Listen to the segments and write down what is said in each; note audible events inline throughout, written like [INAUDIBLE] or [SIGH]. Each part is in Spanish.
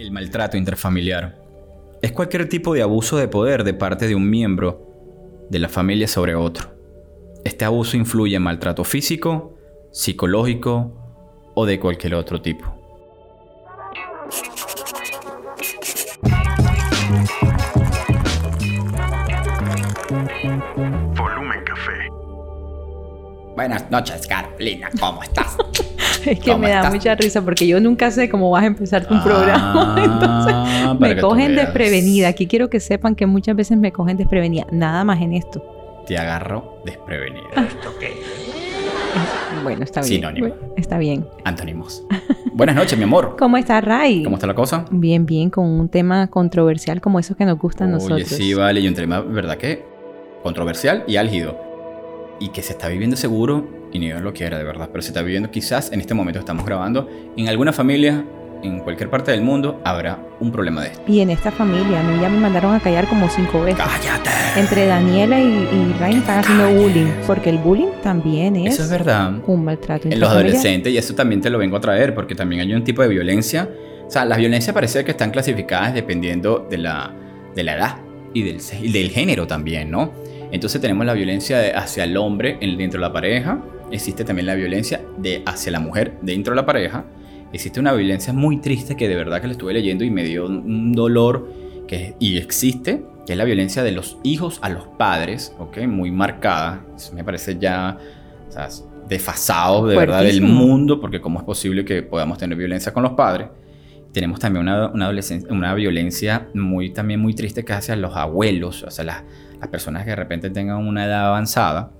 El maltrato intrafamiliar es cualquier tipo de abuso de poder de parte de un miembro de la familia sobre otro. Este abuso influye en maltrato físico, psicológico o de cualquier otro tipo. Volumen Café. Buenas noches, Carolina, ¿cómo estás? [LAUGHS] Es [LAUGHS] que ¿Cómo me da mucha risa porque yo nunca sé cómo vas a empezar tu programa. [LAUGHS] Entonces Ah, para me cogen desprevenida. Aquí quiero que sepan que muchas veces me cogen desprevenida. Nada más en esto. Te agarro desprevenida. Bueno, está bien. Sinónimo. Está bien. Antónimos. Buenas noches, mi amor. ¿Cómo está Ray? ¿Cómo está la cosa? Bien, bien, con un tema controversial como esos que nos gustan a Oye, nosotros. sí, vale, y un tema, ¿verdad que? Controversial y álgido. Y que se está viviendo seguro, y ni Dios lo quiera, de verdad, pero se está viviendo quizás en este momento estamos grabando, en alguna familia, en cualquier parte del mundo, habrá un problema de esto. Y en esta familia, a mí ya me mandaron a callar como cinco veces. ¡Cállate! Entre Daniela y, y Ray están haciendo bullying. Porque el bullying también es, Eso es verdad. un maltrato. En los adolescentes, y eso también te lo vengo a traer, porque también hay un tipo de violencia. O sea, las violencias parece que están clasificadas dependiendo de la, de la edad y del, y del género también, ¿no? Entonces tenemos la violencia hacia el hombre en- dentro de la pareja, existe también la violencia de hacia la mujer dentro de la pareja, existe una violencia muy triste que de verdad que la estuve leyendo y me dio un- dolor que, y existe, que es la violencia de los hijos a los padres, ¿ok? Muy marcada, eso me parece ya o sea, desfasado de verdad del mundo, porque cómo es posible que podamos tener violencia con los padres. Tenemos también una, una, adolescen- una violencia muy, también muy triste que es hacia los abuelos, o sea, las, las personas que de repente tengan una edad avanzada.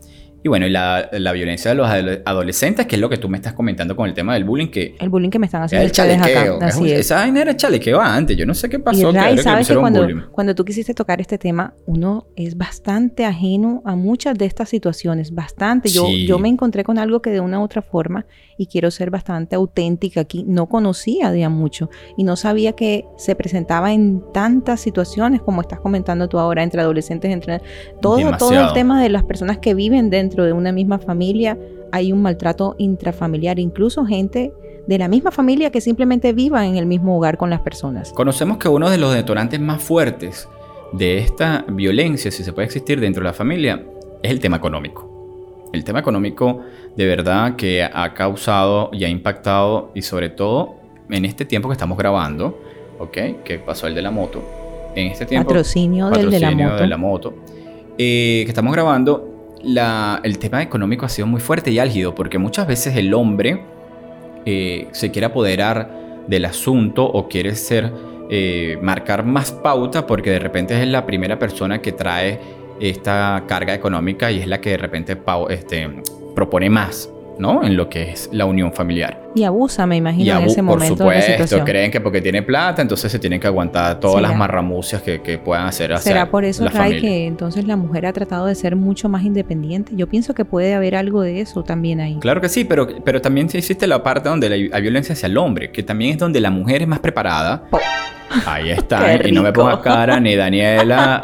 Y bueno, y la, la violencia de los ado- adolescentes, que es lo que tú me estás comentando con el tema del bullying, que El bullying que me están es haciendo el chalequeo. acá. es un- Así es. Esa vaina era chalequeo antes, yo no sé qué Y pasó. que ahora que sabes que pusieron cuando, bullying. cuando tú quisiste tocar este tema, uno es bastante ajeno a muchas de estas situaciones, bastante. Yo, Sí. yo me encontré con algo que de una u otra forma, y quiero ser bastante auténtica aquí, no conocía de a mucho y no sabía que se presentaba en tantas situaciones como estás comentando tú ahora, entre adolescentes, entre todo, todo el tema de las personas que viven dentro de una misma familia, hay un maltrato intrafamiliar, incluso gente de la misma familia que simplemente viva en el mismo hogar con las personas. Conocemos que uno de los detonantes más fuertes de esta violencia, si se puede existir dentro de la familia, es el tema económico. El tema económico de verdad que ha causado y ha impactado y sobre todo en este tiempo que estamos grabando, ¿ok? Que pasó el de la moto. En este tiempo... Patrocinio, del de la moto. de la moto, eh, que estamos grabando, el tema económico ha sido muy fuerte y álgido porque muchas veces el hombre eh, se quiere apoderar del asunto o quiere ser, eh, marcar más pauta porque de repente es la primera persona que trae esta carga económica y es la que de repente este, propone más, ¿no? En lo que es la unión familiar. Y abusa, me imagino, Y en ese por momento de la supuesto, situación. creen que porque tiene plata, entonces se tienen que aguantar todas ¿Será? las marramucias que, que puedan hacer hacia ¿Será por eso, la Ray, familia. que entonces la mujer ha tratado de ser mucho más independiente? Yo pienso que puede haber algo de eso también ahí. Claro que sí, pero, pero también existe la parte donde la- hay violencia hacia el hombre, que también es donde la mujer es más preparada. Ahí [LAUGHS] está, y no me pongas cara ni [LAUGHS] Daniela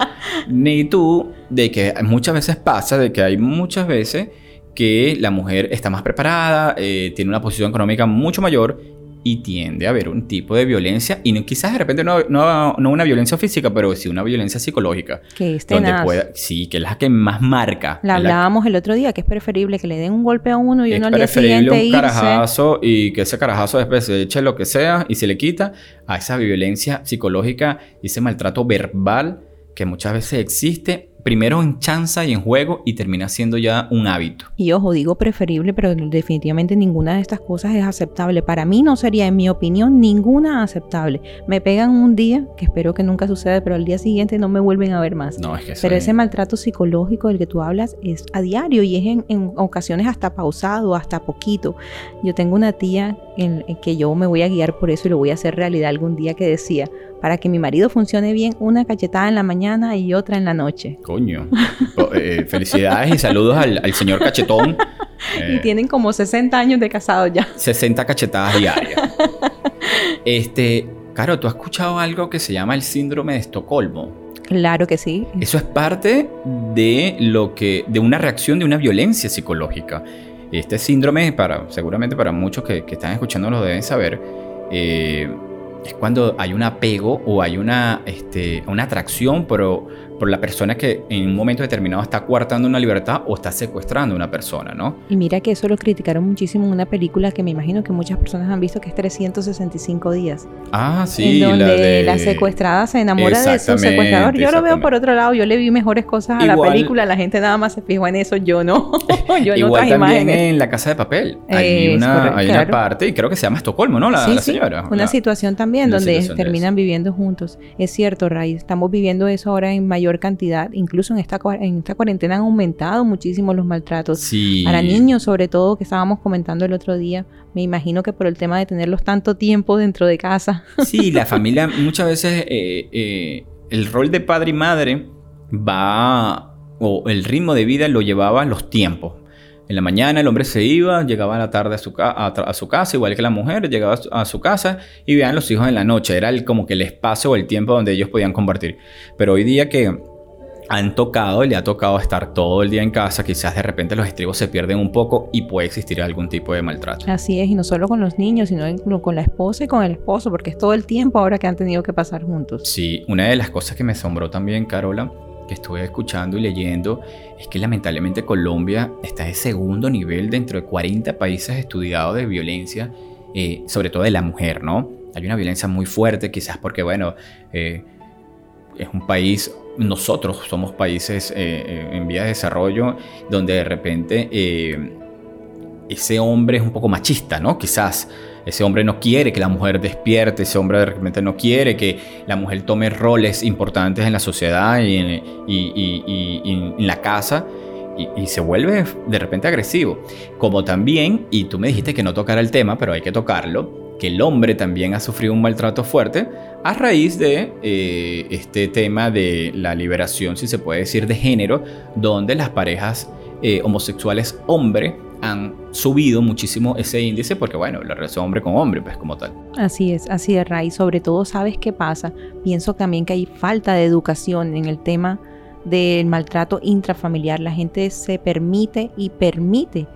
ni tú de que muchas veces pasa, de que hay muchas veces que la mujer está más preparada, eh, tiene una posición económica mucho mayor y tiende a haber un tipo de violencia, y no- quizás de repente no, no, no una violencia física, pero sí una violencia psicológica, Que es donde tenaz. pueda, sí, que es la que más marca. La es la hablábamos el otro día, que es preferible que le den un golpe a uno y uno al día preferible siguiente un irse. carajazo y que ese carajazo después se eche lo que sea y se le quita a esa violencia psicológica y ese maltrato verbal que muchas veces existe, primero en chanza y en juego y termina siendo ya un hábito. Y ojo, digo preferible, pero definitivamente ninguna de estas cosas es aceptable. Para mí no sería, en mi opinión, ninguna aceptable. Me pegan un día, que espero que nunca suceda, pero al día siguiente no me vuelven a ver más. No, es que eso Pero es- ese maltrato psicológico del que tú hablas es a diario y es en, en ocasiones hasta pausado, hasta poquito. Yo tengo una tía en, en que yo me voy a guiar por eso y lo voy a hacer realidad algún día que decía, para que mi marido funcione bien, una cachetada en la mañana y otra en la noche. Coño. Oh, eh, felicidades y saludos al, al señor cachetón. [LAUGHS] Y Eh, tienen como 60 años de casado ya. 60 cachetadas diarias. Este, Caro, ¿tú has escuchado algo que se llama el síndrome de Estocolmo? Claro que sí. Eso es parte de lo que, de una reacción de una violencia psicológica. Este síndrome, para, seguramente para muchos que, que están escuchando lo deben saber, eh, es cuando hay un apego o hay una, este, una atracción, pero por la persona que en un momento determinado está coartando una libertad o está secuestrando a una persona, ¿no? Y mira que eso lo criticaron muchísimo en una película que me imagino que muchas personas han visto que es 365 días. Ah, sí. En donde la, secuestrada se enamora de su secuestrador. Yo lo veo por otro lado, yo le vi mejores cosas a la película, la gente nada más se fijó en eso, yo no. [LAUGHS] yo en Igual también en La Casa de Papel. Hay, una, hay una, parte, y creo que se llama Estocolmo, ¿no? La, señora. Una situación también donde terminan viviendo juntos. Es cierto, Ray, estamos viviendo eso ahora en mayor cantidad, incluso en esta, en esta cuarentena han aumentado muchísimo los maltratos. Para niños, sobre todo, que estábamos comentando el otro día, me imagino que por el tema de tenerlos tanto tiempo dentro de casa. [LAUGHS] Sí, la familia muchas veces, eh, eh, el rol de padre y madre va, o el ritmo de vida lo llevaba los tiempos. En la mañana el hombre se iba, llegaba a la tarde a su, a, su casa, igual que la mujer, llegaba a su, casa y veían los hijos en la noche. Era el, como que el espacio o el tiempo donde ellos podían compartir. Pero hoy día que han tocado, le ha tocado estar todo el día en casa, quizás de repente los estribos se pierden un poco y puede existir algún tipo de maltrato. Así es, y no solo con los niños, sino con la esposa y con el esposo, porque es todo el tiempo ahora que han tenido que pasar juntos. Sí, una de las cosas que me asombró también, Carola, que estuve escuchando y leyendo, es que lamentablemente Colombia está de segundo nivel dentro de 40 países estudiados de violencia, eh, sobre todo de la mujer, ¿no? Hay una violencia muy fuerte, quizás porque, bueno, eh, es un país nosotros somos países eh, en vía de desarrollo donde de repente ese hombre es un poco machista, ¿no? Quizás ese hombre no quiere que la mujer despierte, ese hombre de repente no quiere que la mujer tome roles importantes en la sociedad y en, la casa. Y, se vuelve de repente agresivo. Como también, y tú me dijiste que no tocara el tema, pero hay que tocarlo, que el hombre también ha sufrido un maltrato fuerte a raíz de eh, este tema de la liberación, si se puede decir, de género, donde las parejas eh, homosexuales hombre han subido muchísimo ese índice porque, bueno, la relación hombre con hombre, pues como tal. Así es, así de raíz. Sobre todo, ¿sabes qué pasa? Pienso también que hay falta de educación en el tema del maltrato intrafamiliar. La gente se permite y permite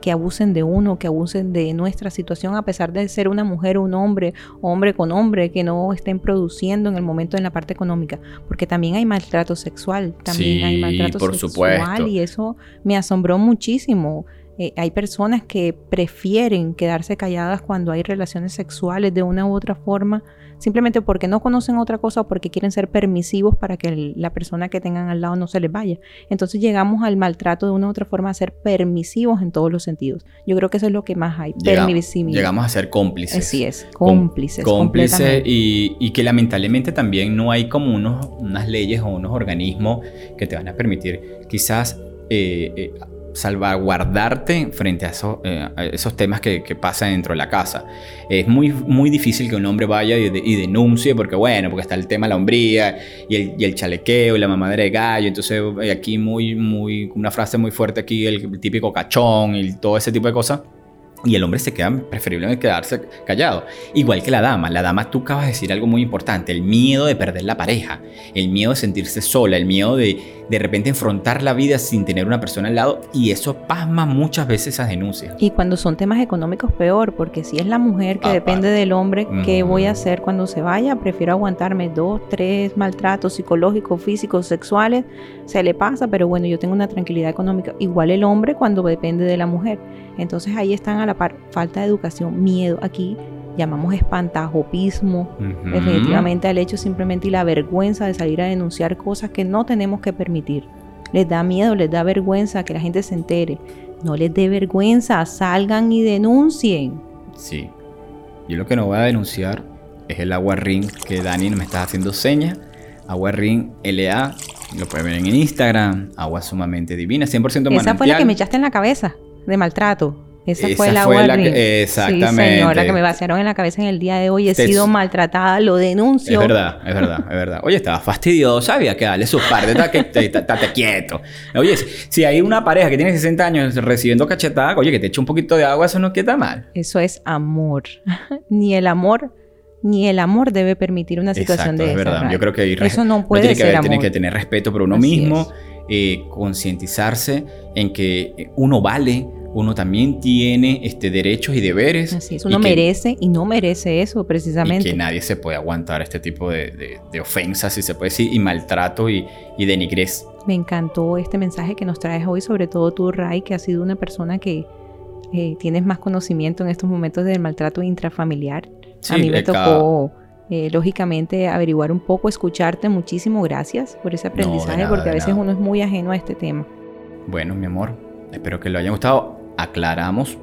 que, abusen de uno, que abusen de nuestra situación, a pesar de ser una mujer o un hombre, hombre con hombre, que no estén produciendo en el momento en la parte económica, porque también hay maltrato sexual, también hay maltrato por sexual y eso me asombró muchísimo. Eh, hay personas que prefieren quedarse calladas cuando hay relaciones sexuales de una u otra forma simplemente porque no conocen otra cosa o porque quieren ser permisivos para que la persona que tengan al lado no se les vaya. Entonces llegamos al maltrato de una u otra forma a ser permisivos en todos los sentidos. Yo creo que eso es lo que más hay, permisividad. Llegamos a ser cómplices. Así es, cómplices. Cómplices y, que lamentablemente también no hay como unos, unas leyes o unos organismos que te van a permitir quizás... Eh, eh, salvaguardarte frente a, eh, esos temas que, pasan dentro de la casa. Es muy, muy difícil que un hombre vaya y, denuncie porque, bueno, porque está el tema de la hombría y el, y el chalequeo y la mamadera de gallo. Entonces, aquí muy, muy, una frase muy fuerte aquí, el típico cachón y todo ese tipo de cosas. Y el hombre se queda preferible quedarse callado. Igual que la dama. La dama, tú acabas de decir algo muy importante. El miedo de perder la pareja. El miedo de sentirse sola. El miedo de de repente enfrentar la vida sin tener una persona al lado. Y eso pasma muchas veces esas denuncias. Y cuando son temas económicos, peor. Porque si es la mujer que depende del hombre, ¿qué voy a hacer cuando se vaya? Prefiero aguantarme dos, tres maltratos psicológicos, físicos, sexuales. Se le pasa, pero bueno, yo tengo una tranquilidad económica. Igual el hombre cuando depende de la mujer. Entonces ahí están a la par falta de educación, miedo. Aquí llamamos espantajopismo, definitivamente al hecho simplemente y la vergüenza de salir a denunciar cosas que no tenemos que permitir. Les da miedo, les da vergüenza que la gente se entere. No les dé vergüenza, salgan y denuncien. Sí. Yo lo que no voy a denunciar es el agua ring que Dani me está haciendo señas. Agua ring LA, lo pueden ver en Instagram. Agua sumamente divina, 100% manantial. Esa fue la que me echaste en la cabeza de maltrato. Esa, fue la fue exactamente. Sí, señora, que me vaciaron en la cabeza en el día de hoy. He sido maltratada, lo denuncio. Es verdad, es verdad, es verdad. Oye, estaba fastidioso, había que darle sus partes, estate quieto. Oye, si hay una pareja que tiene 60 años recibiendo cachetada, oye, que te eche un poquito de agua, eso no queda mal. Eso es amor. [LAUGHS] ni el amor ni el amor debe permitir una situación de es verdad. Yo creo que eso no puede tiene ser que Tiene que tener respeto por uno mismo, eh, concientizarse en que uno vale, uno también tiene este, derechos y deberes. Así es, uno merece y no merece eso precisamente. Y que nadie se puede aguantar este tipo de, ofensas, si se puede decir, y maltrato y, y denigres. Me encantó este mensaje que nos traes hoy, sobre todo tú, Ray, que has sido una persona que eh, tienes más conocimiento en estos momentos del maltrato intrafamiliar. a mí me tocó, eh, lógicamente, averiguar un poco, escucharte. Muchísimas gracias por ese aprendizaje, porque a veces uno es muy ajeno a este tema. Bueno, mi amor, espero que lo hayan gustado. Aclaramos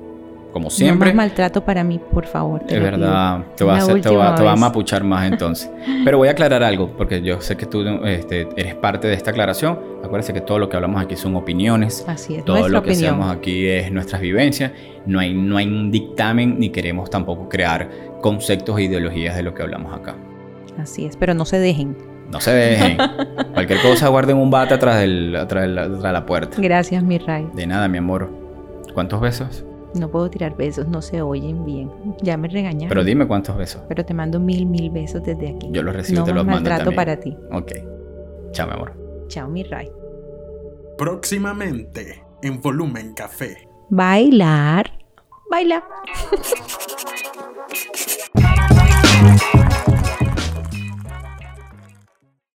como siempre. No más maltrato para mí, por favor. Es verdad, te va, a hacer, te, va, a mapuchar más entonces. Pero voy a aclarar algo, porque yo sé que tú este, eres parte de esta aclaración. Acuérdense que todo lo que hablamos aquí son opiniones. Así es, Todo lo que hacemos aquí es nuestras vivencias. No hay, no hay un dictamen ni queremos tampoco crear conceptos e ideologías de lo que hablamos acá. Así es, pero no se dejen. No se dejen. [LAUGHS] Cualquier cosa guarden un bate atrás, del, atrás, de la, atrás de la puerta. Gracias, mi Ray. De nada, mi amor. ¿Cuántos besos? No puedo tirar besos, no se oyen bien. Ya me regañaron. Pero dime cuántos besos. Pero te mando mil, mil besos desde aquí. Yo los recibo y te los mando también. para ti. Ok. Chao, mi amor. Chao, mi Ray. Próximamente, en Volumen Café. Bailar. Baila. [LAUGHS]